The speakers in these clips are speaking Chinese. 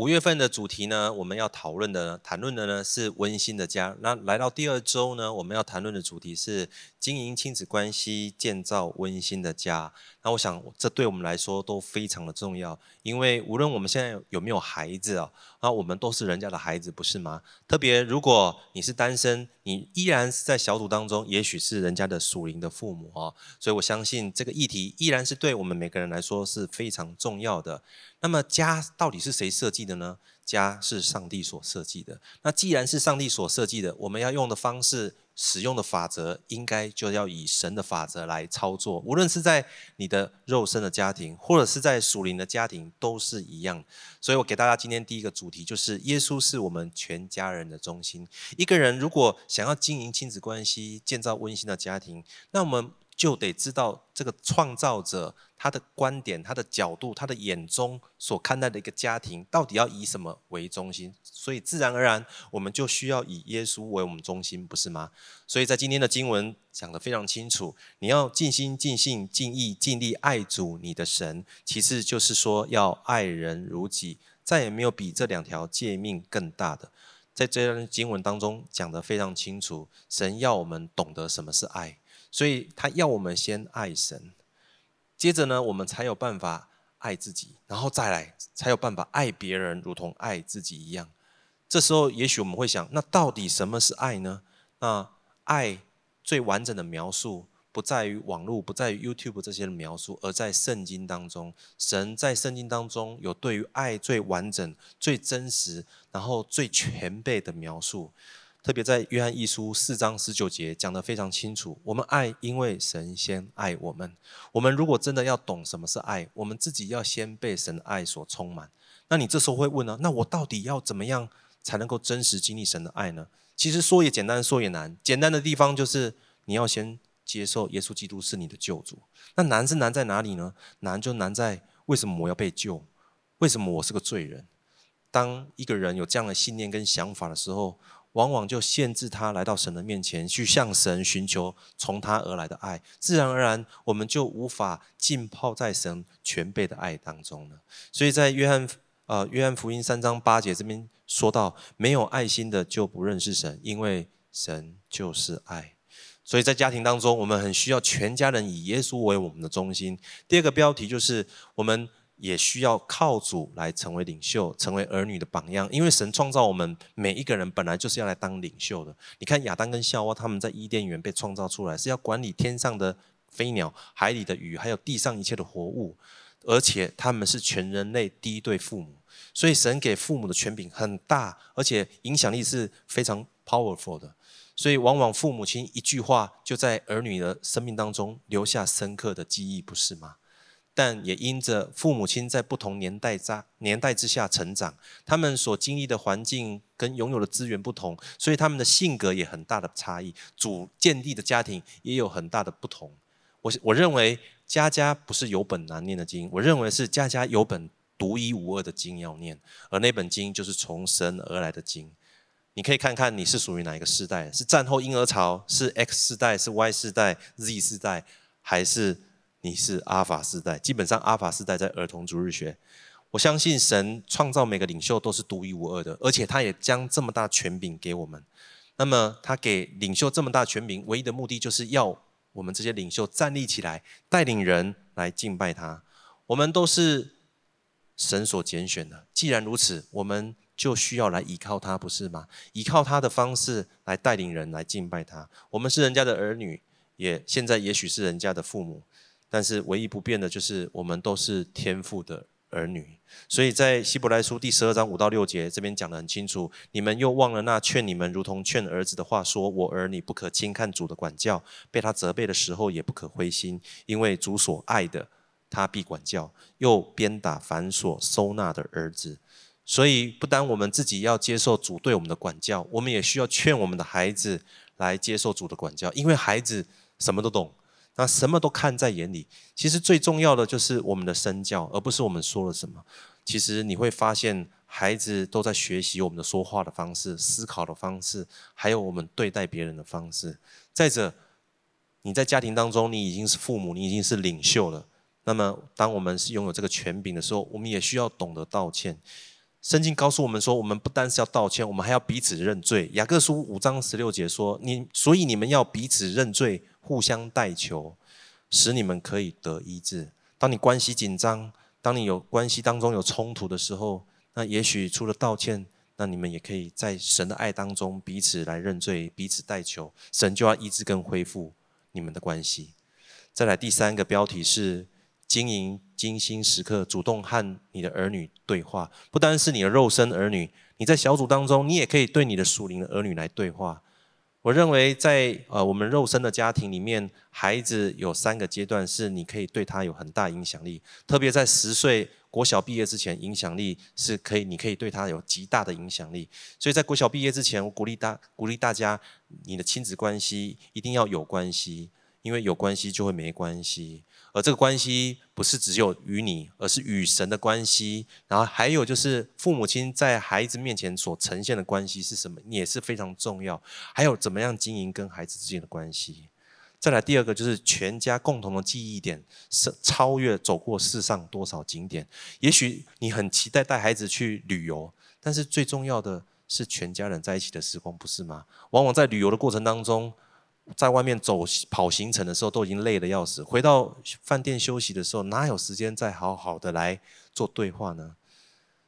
五月份的主题呢，我们要讨论的、谈论的呢是温馨的家。那来到第二周呢，我们要谈论的主题是经营亲子关系，建造温馨的家。那我想，这对我们来说都非常的重要，因为无论我们现在有没有孩子啊，那，我们都是人家的孩子，不是吗？特别如果你是单身，你依然是在小组当中，也许是人家的属灵的父母哦。所以我相信这个议题依然是对我们每个人来说是非常重要的。那么家到底是谁设计的呢？家是上帝所设计的。那既然是上帝所设计的，我们要用的方式、使用的法则，应该就要以神的法则来操作。无论是在你的肉身的家庭，或者是在属灵的家庭，都是一样。所以我给大家今天第一个主题，就是耶稣是我们全家人的中心。一个人如果想要经营亲子关系，建造温馨的家庭，那我们。就得知道这个创造者他的观点、他的角度、他的眼中所看待的一个家庭，到底要以什么为中心？所以自然而然，我们就需要以耶稣为我们中心，不是吗？所以在今天的经文讲得非常清楚，你要尽心、尽性、尽意、尽力爱主你的神。其次就是说要爱人如己，再也没有比这两条诫命更大的。在这段经文当中讲得非常清楚，神要我们懂得什么是爱。所以他要我们先爱神，接着呢，我们才有办法爱自己，然后再来才有办法爱别人，如同爱自己一样。这时候，也许我们会想，那到底什么是爱呢？那爱最完整的描述，不在于网络，不在于 YouTube 这些的描述，而在圣经当中。神在圣经当中有对于爱最完整、最真实，然后最全备的描述。特别在约翰一书四章十九节讲得非常清楚，我们爱，因为神先爱我们。我们如果真的要懂什么是爱，我们自己要先被神的爱所充满。那你这时候会问呢？那我到底要怎么样才能够真实经历神的爱呢？其实说也简单，说也难。简单的地方就是你要先接受耶稣基督是你的救主。那难是难在哪里呢？难就难在为什么我要被救？为什么我是个罪人？当一个人有这样的信念跟想法的时候，往往就限制他来到神的面前，去向神寻求从他而来的爱，自然而然我们就无法浸泡在神全备的爱当中了。所以在约翰呃约翰福音三章八节这边说到，没有爱心的就不认识神，因为神就是爱。所以在家庭当中，我们很需要全家人以耶稣为我们的中心。第二个标题就是我们。也需要靠主来成为领袖，成为儿女的榜样。因为神创造我们每一个人，本来就是要来当领袖的。你看亚当跟夏娃，他们在伊甸园被创造出来，是要管理天上的飞鸟、海里的鱼，还有地上一切的活物。而且他们是全人类第一对父母，所以神给父母的权柄很大，而且影响力是非常 powerful 的。所以往往父母亲一句话，就在儿女的生命当中留下深刻的记忆，不是吗？但也因着父母亲在不同年代在年代之下成长，他们所经历的环境跟拥有的资源不同，所以他们的性格也很大的差异，主建立的家庭也有很大的不同。我我认为家家不是有本难念的经，我认为是家家有本独一无二的经要念，而那本经就是从神而来的经。你可以看看你是属于哪一个世代，是战后婴儿潮，是 X 世代，是 Y 世代，Z 世代，还是？你是阿法世代，基本上阿法世代在儿童主日学。我相信神创造每个领袖都是独一无二的，而且他也将这么大权柄给我们。那么他给领袖这么大权柄，唯一的目的就是要我们这些领袖站立起来，带领人来敬拜他。我们都是神所拣选的，既然如此，我们就需要来依靠他，不是吗？依靠他的方式来带领人来敬拜他。我们是人家的儿女，也现在也许是人家的父母。但是唯一不变的就是我们都是天父的儿女，所以在希伯来书第十二章五到六节这边讲得很清楚，你们又忘了那劝你们如同劝儿子的话，说我儿女不可轻看主的管教，被他责备的时候也不可灰心，因为主所爱的，他必管教，又鞭打繁所收纳的儿子。所以不单我们自己要接受主对我们的管教，我们也需要劝我们的孩子来接受主的管教，因为孩子什么都懂。那什么都看在眼里，其实最重要的就是我们的身教，而不是我们说了什么。其实你会发现，孩子都在学习我们的说话的方式、思考的方式，还有我们对待别人的方式。再者，你在家庭当中，你已经是父母，你已经是领袖了。那么，当我们是拥有这个权柄的时候，我们也需要懂得道歉。圣经告诉我们说，我们不单是要道歉，我们还要彼此认罪。雅各书五章十六节说：“你所以你们要彼此认罪，互相代求，使你们可以得医治。”当你关系紧张，当你有关系当中有冲突的时候，那也许除了道歉，那你们也可以在神的爱当中彼此来认罪，彼此代求，神就要医治跟恢复你们的关系。再来第三个标题是。经营精心时刻，主动和你的儿女对话，不单是你的肉身儿女，你在小组当中，你也可以对你的属灵的儿女来对话。我认为，在呃我们肉身的家庭里面，孩子有三个阶段是你可以对他有很大影响力，特别在十岁国小毕业之前，影响力是可以，你可以对他有极大的影响力。所以在国小毕业之前，我鼓励大鼓励大家，你的亲子关系一定要有关系，因为有关系就会没关系。而这个关系不是只有与你，而是与神的关系。然后还有就是父母亲在孩子面前所呈现的关系是什么，也是非常重要。还有怎么样经营跟孩子之间的关系。再来第二个就是全家共同的记忆点是超越走过世上多少景点。也许你很期待带孩子去旅游，但是最重要的是全家人在一起的时光，不是吗？往往在旅游的过程当中。在外面走跑行程的时候，都已经累得要死。回到饭店休息的时候，哪有时间再好好的来做对话呢？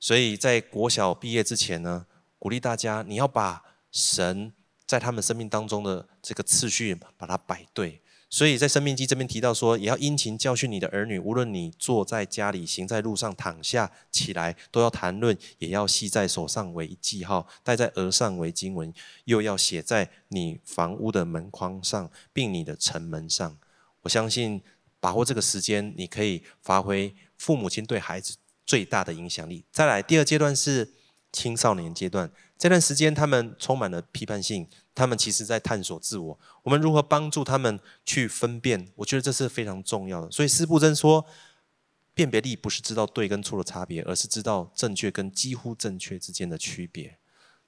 所以在国小毕业之前呢，鼓励大家，你要把神在他们生命当中的这个次序把它摆对。所以在生命记这边提到说，也要殷勤教训你的儿女，无论你坐在家里、行在路上、躺下起来，都要谈论，也要系在手上为记号，戴在额上为经文，又要写在你房屋的门框上，并你的城门上。我相信把握这个时间，你可以发挥父母亲对孩子最大的影响力。再来，第二阶段是青少年阶段。这段时间，他们充满了批判性，他们其实在探索自我。我们如何帮助他们去分辨？我觉得这是非常重要的。所以，斯布真说，辨别力不是知道对跟错的差别，而是知道正确跟几乎正确之间的区别。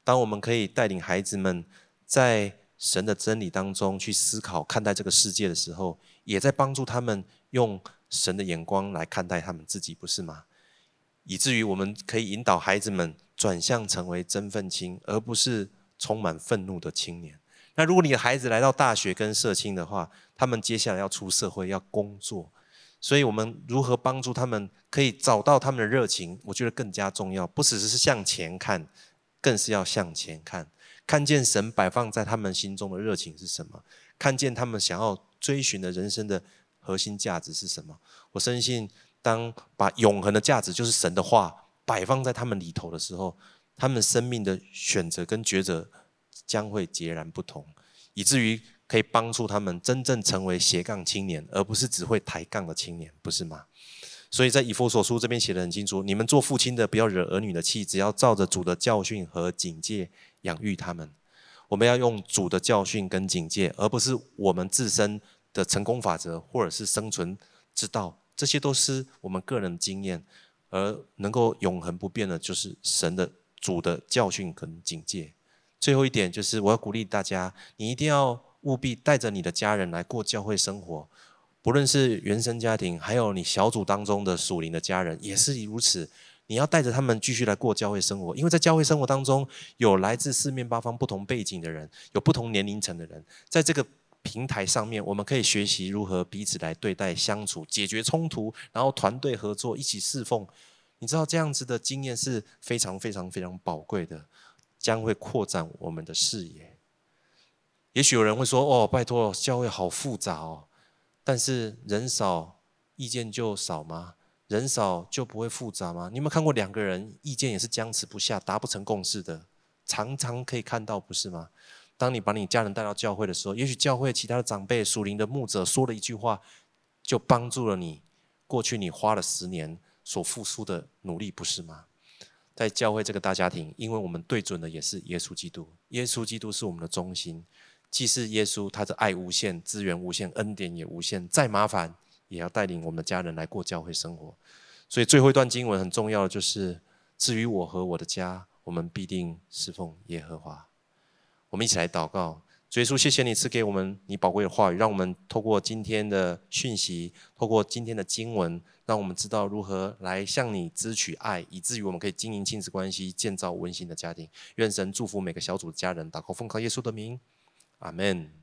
当我们可以带领孩子们在神的真理当中去思考、看待这个世界的时候，也在帮助他们用神的眼光来看待他们自己，不是吗？以至于我们可以引导孩子们。转向成为真愤青，而不是充满愤怒的青年。那如果你的孩子来到大学跟社青的话，他们接下来要出社会要工作，所以我们如何帮助他们可以找到他们的热情？我觉得更加重要，不只是向前看，更是要向前看，看见神摆放在他们心中的热情是什么，看见他们想要追寻的人生的核心价值是什么。我深信，当把永恒的价值就是神的话。摆放在他们里头的时候，他们生命的选择跟抉择将会截然不同，以至于可以帮助他们真正成为斜杠青年，而不是只会抬杠的青年，不是吗？所以在以弗所书这边写的很清楚：你们做父亲的不要惹儿女的气，只要照着主的教训和警戒养育他们。我们要用主的教训跟警戒，而不是我们自身的成功法则或者是生存之道，这些都是我们个人经验。而能够永恒不变的，就是神的主的教训跟警戒。最后一点就是，我要鼓励大家，你一定要务必带着你的家人来过教会生活，不论是原生家庭，还有你小组当中的属灵的家人，也是如此。你要带着他们继续来过教会生活，因为在教会生活当中，有来自四面八方不同背景的人，有不同年龄层的人，在这个。平台上面，我们可以学习如何彼此来对待、相处、解决冲突，然后团队合作、一起侍奉。你知道这样子的经验是非常非常非常宝贵的，将会扩展我们的视野。也许有人会说：“哦，拜托，教会好复杂哦。”但是人少，意见就少吗？人少就不会复杂吗？你有没有看过两个人意见也是僵持不下、达不成共识的？常常可以看到，不是吗？当你把你家人带到教会的时候，也许教会其他的长辈、属灵的牧者说了一句话，就帮助了你过去你花了十年所付出的努力，不是吗？在教会这个大家庭，因为我们对准的也是耶稣基督，耶稣基督是我们的中心。既是耶稣，他的爱无限，资源无限，恩典也无限，再麻烦也要带领我们的家人来过教会生活。所以最后一段经文很重要的就是：至于我和我的家，我们必定侍奉耶和华。我们一起来祷告，主耶稣，谢谢你赐给我们你宝贵的话语，让我们透过今天的讯息，透过今天的经文，让我们知道如何来向你支取爱，以至于我们可以经营亲子关系，建造温馨的家庭。愿神祝福每个小组的家人，祷告奉靠耶稣的名，阿门。